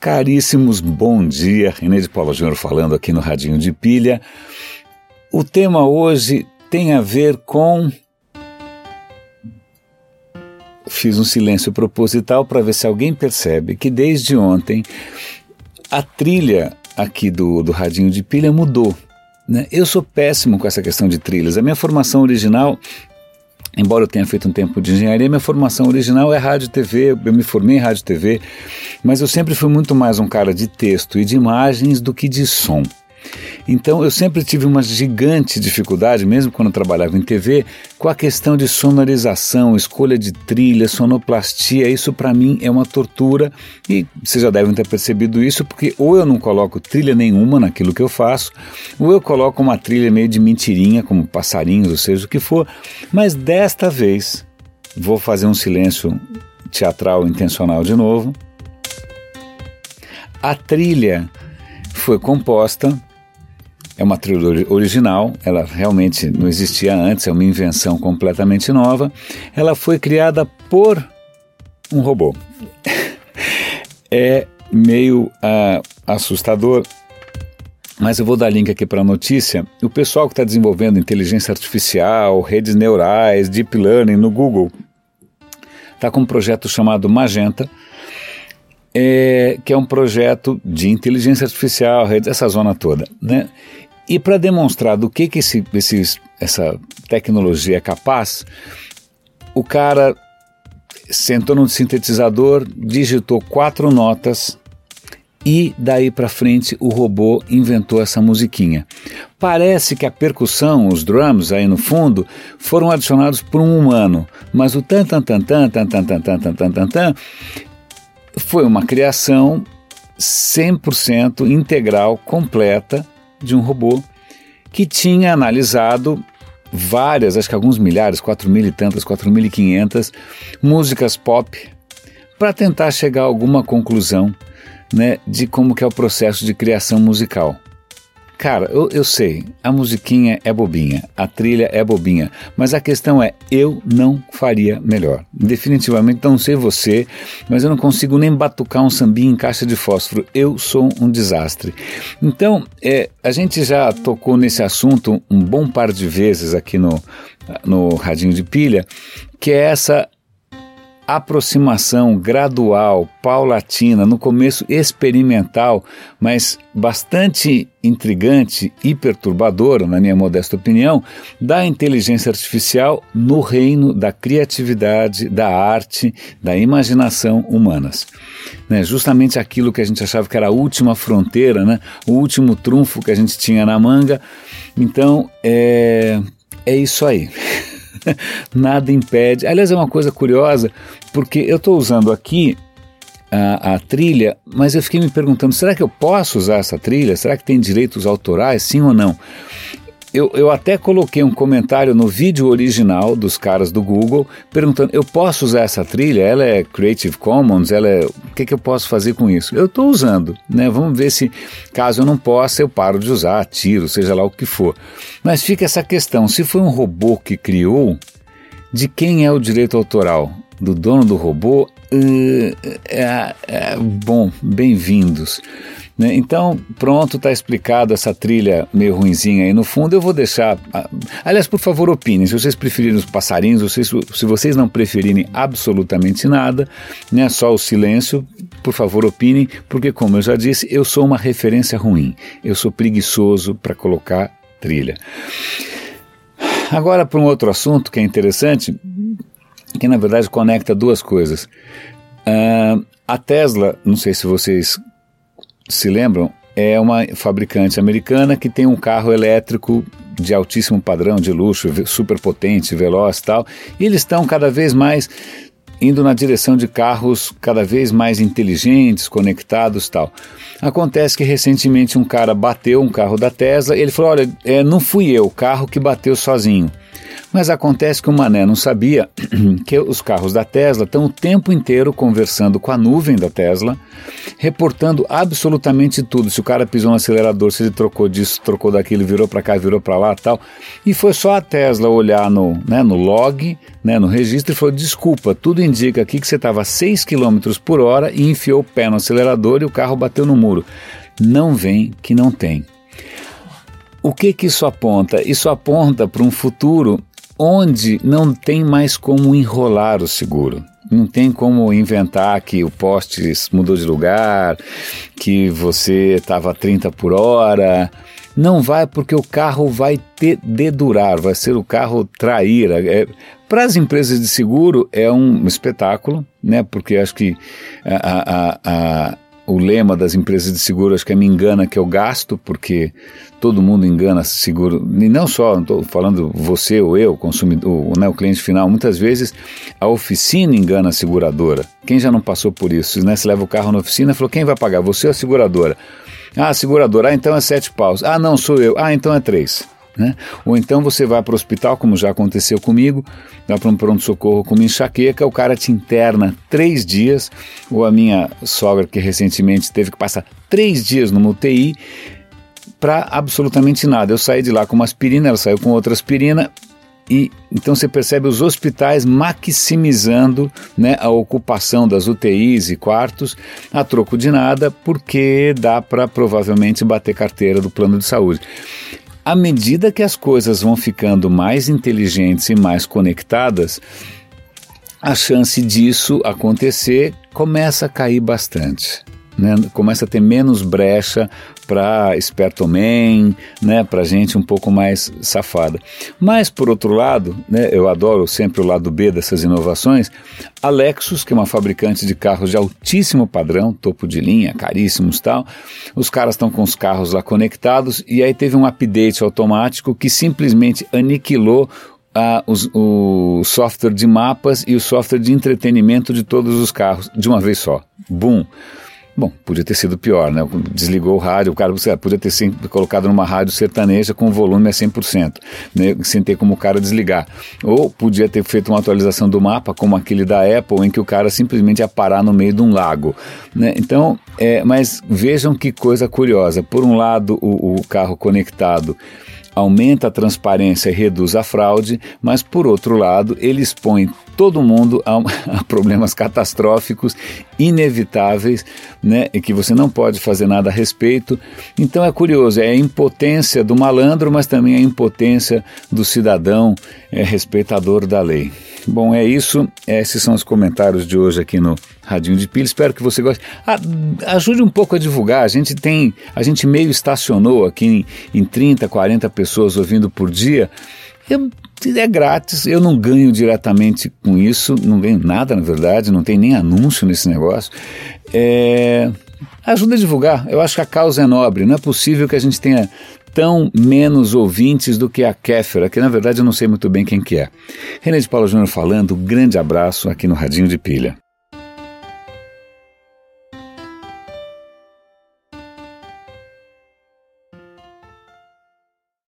Caríssimos, bom dia. René de Paula Júnior falando aqui no Radinho de Pilha. O tema hoje tem a ver com. Fiz um silêncio proposital para ver se alguém percebe que desde ontem a trilha aqui do, do Radinho de Pilha mudou. Né? Eu sou péssimo com essa questão de trilhas. A minha formação original Embora eu tenha feito um tempo de engenharia, minha formação original é rádio e TV, eu me formei em rádio e TV, mas eu sempre fui muito mais um cara de texto e de imagens do que de som. Então eu sempre tive uma gigante dificuldade, mesmo quando trabalhava em TV, com a questão de sonorização, escolha de trilha, sonoplastia. Isso para mim é uma tortura e vocês já devem ter percebido isso, porque ou eu não coloco trilha nenhuma naquilo que eu faço, ou eu coloco uma trilha meio de mentirinha, como passarinhos, ou seja o que for. Mas desta vez vou fazer um silêncio teatral intencional de novo. A trilha foi composta é uma trilha original, ela realmente não existia antes, é uma invenção completamente nova. Ela foi criada por um robô. é meio uh, assustador, mas eu vou dar link aqui para a notícia. O pessoal que está desenvolvendo inteligência artificial, redes neurais, deep learning no Google, está com um projeto chamado Magenta, é, que é um projeto de inteligência artificial, redes, essa zona toda, né? E para demonstrar do que, que esse, esse, essa tecnologia é capaz, o cara sentou no sintetizador, digitou quatro notas e daí para frente o robô inventou essa musiquinha. Parece que a percussão, os drums aí no fundo, foram adicionados por um humano, mas o tan tan tan tan tan tan tan tan tan tan tan, foi uma criação 100% integral, completa de um robô que tinha analisado várias, acho que alguns milhares, quatro mil e tantas, quatro mil e quinhentas músicas pop para tentar chegar a alguma conclusão né, de como que é o processo de criação musical. Cara, eu, eu sei, a musiquinha é bobinha, a trilha é bobinha, mas a questão é, eu não faria melhor. Definitivamente não sei você, mas eu não consigo nem batucar um sambinho em caixa de fósforo. Eu sou um desastre. Então, é, a gente já tocou nesse assunto um bom par de vezes aqui no, no Radinho de Pilha, que é essa aproximação gradual, paulatina, no começo experimental, mas bastante intrigante e perturbadora, na minha modesta opinião, da inteligência artificial no reino da criatividade, da arte, da imaginação humanas. Né, justamente aquilo que a gente achava que era a última fronteira, né, o último trunfo que a gente tinha na manga. Então, é, é isso aí. nada impede. Aliás, é uma coisa curiosa, porque eu estou usando aqui a, a, trilha, mas eu fiquei me perguntando: será que eu posso usar essa trilha? Será que tem direitos autorais, sim ou não? Eu, eu até coloquei um comentário no vídeo original dos caras do Google perguntando: eu posso usar essa trilha? Ela é Creative Commons? Ela é, o que, que eu posso fazer com isso? Eu estou usando, né? Vamos ver se, caso eu não possa, eu paro de usar, tiro, seja lá o que for. Mas fica essa questão: se foi um robô que criou, de quem é o direito autoral? Do dono do robô? Uh, é, é, bom, bem-vindos. Né? Então, pronto, está explicado essa trilha meio ruinzinha aí no fundo. Eu vou deixar. Aliás, por favor, opinem. Se vocês preferirem os passarinhos, se, se vocês não preferirem absolutamente nada, né, só o silêncio, por favor, opinem, porque, como eu já disse, eu sou uma referência ruim. Eu sou preguiçoso para colocar trilha. Agora, para um outro assunto que é interessante, que na verdade conecta duas coisas. Uh, a Tesla, não sei se vocês se lembram, é uma fabricante americana que tem um carro elétrico de altíssimo padrão, de luxo, super potente, veloz e tal. E eles estão cada vez mais indo na direção de carros cada vez mais inteligentes, conectados tal. Acontece que recentemente um cara bateu um carro da Tesla e ele falou: Olha, é, não fui eu, o carro que bateu sozinho. Mas acontece que o Mané não sabia que os carros da Tesla estão o tempo inteiro conversando com a nuvem da Tesla, reportando absolutamente tudo. Se o cara pisou no acelerador, se ele trocou disso, trocou daquilo, virou para cá, virou para lá tal. E foi só a Tesla olhar no, né, no log, né, no registro e falou: desculpa, tudo indica aqui que você estava a 6 km por hora e enfiou o pé no acelerador e o carro bateu no muro. Não vem que não tem. O que que isso aponta? Isso aponta para um futuro onde não tem mais como enrolar o seguro. Não tem como inventar que o poste mudou de lugar, que você estava a 30 por hora. Não vai porque o carro vai te dedurar, vai ser o carro traíra. É, Para as empresas de seguro é um espetáculo, né? Porque acho que a, a, a o lema das empresas de seguro, acho que é me engana que eu gasto, porque todo mundo engana seguro, e não só, não estou falando você ou eu, consumidor, né, o cliente final, muitas vezes a oficina engana a seguradora. Quem já não passou por isso? Né? Você leva o carro na oficina e falou, quem vai pagar? Você ou a seguradora? Ah, a seguradora, ah, então é sete paus. Ah, não, sou eu. Ah, então é três. Né? Ou então você vai para o hospital, como já aconteceu comigo, vai para um pronto-socorro com uma enxaqueca, o cara te interna três dias, ou a minha sogra que recentemente teve que passar três dias numa UTI para absolutamente nada. Eu saí de lá com uma aspirina, ela saiu com outra aspirina, e então você percebe os hospitais maximizando né, a ocupação das UTIs e quartos a troco de nada, porque dá para provavelmente bater carteira do plano de saúde. À medida que as coisas vão ficando mais inteligentes e mais conectadas, a chance disso acontecer começa a cair bastante. Né? Começa a ter menos brecha para espertoman, né, para gente um pouco mais safada. Mas, por outro lado, né, eu adoro sempre o lado B dessas inovações, a Lexus, que é uma fabricante de carros de altíssimo padrão, topo de linha, caríssimos tal, os caras estão com os carros lá conectados e aí teve um update automático que simplesmente aniquilou ah, os, o software de mapas e o software de entretenimento de todos os carros de uma vez só. Boom! Bom, podia ter sido pior, né? Desligou o rádio, o cara podia ter sido colocado numa rádio sertaneja com volume a 100%, né? sem ter como o cara desligar. Ou podia ter feito uma atualização do mapa, como aquele da Apple, em que o cara simplesmente ia parar no meio de um lago. Né? Então, é, mas vejam que coisa curiosa. Por um lado, o, o carro conectado aumenta a transparência e reduz a fraude, mas por outro lado, ele expõe todo mundo a, a, problemas catastróficos, inevitáveis, né, e que você não pode fazer nada a respeito. Então é curioso, é a impotência do malandro, mas também a impotência do cidadão é, respeitador da lei. Bom, é isso. Esses são os comentários de hoje aqui no Radinho de Pilha. Espero que você goste. Ah, ajude um pouco a divulgar. A gente tem, a gente meio estacionou aqui em, em 30, 40 pessoas ouvindo por dia. Eu, é grátis, eu não ganho diretamente com isso, não ganho nada na verdade, não tem nem anúncio nesse negócio. É, ajuda a divulgar, eu acho que a causa é nobre, não é possível que a gente tenha tão menos ouvintes do que a Kéfera, que na verdade eu não sei muito bem quem que é. René de Paula Júnior falando, grande abraço aqui no Radinho de Pilha.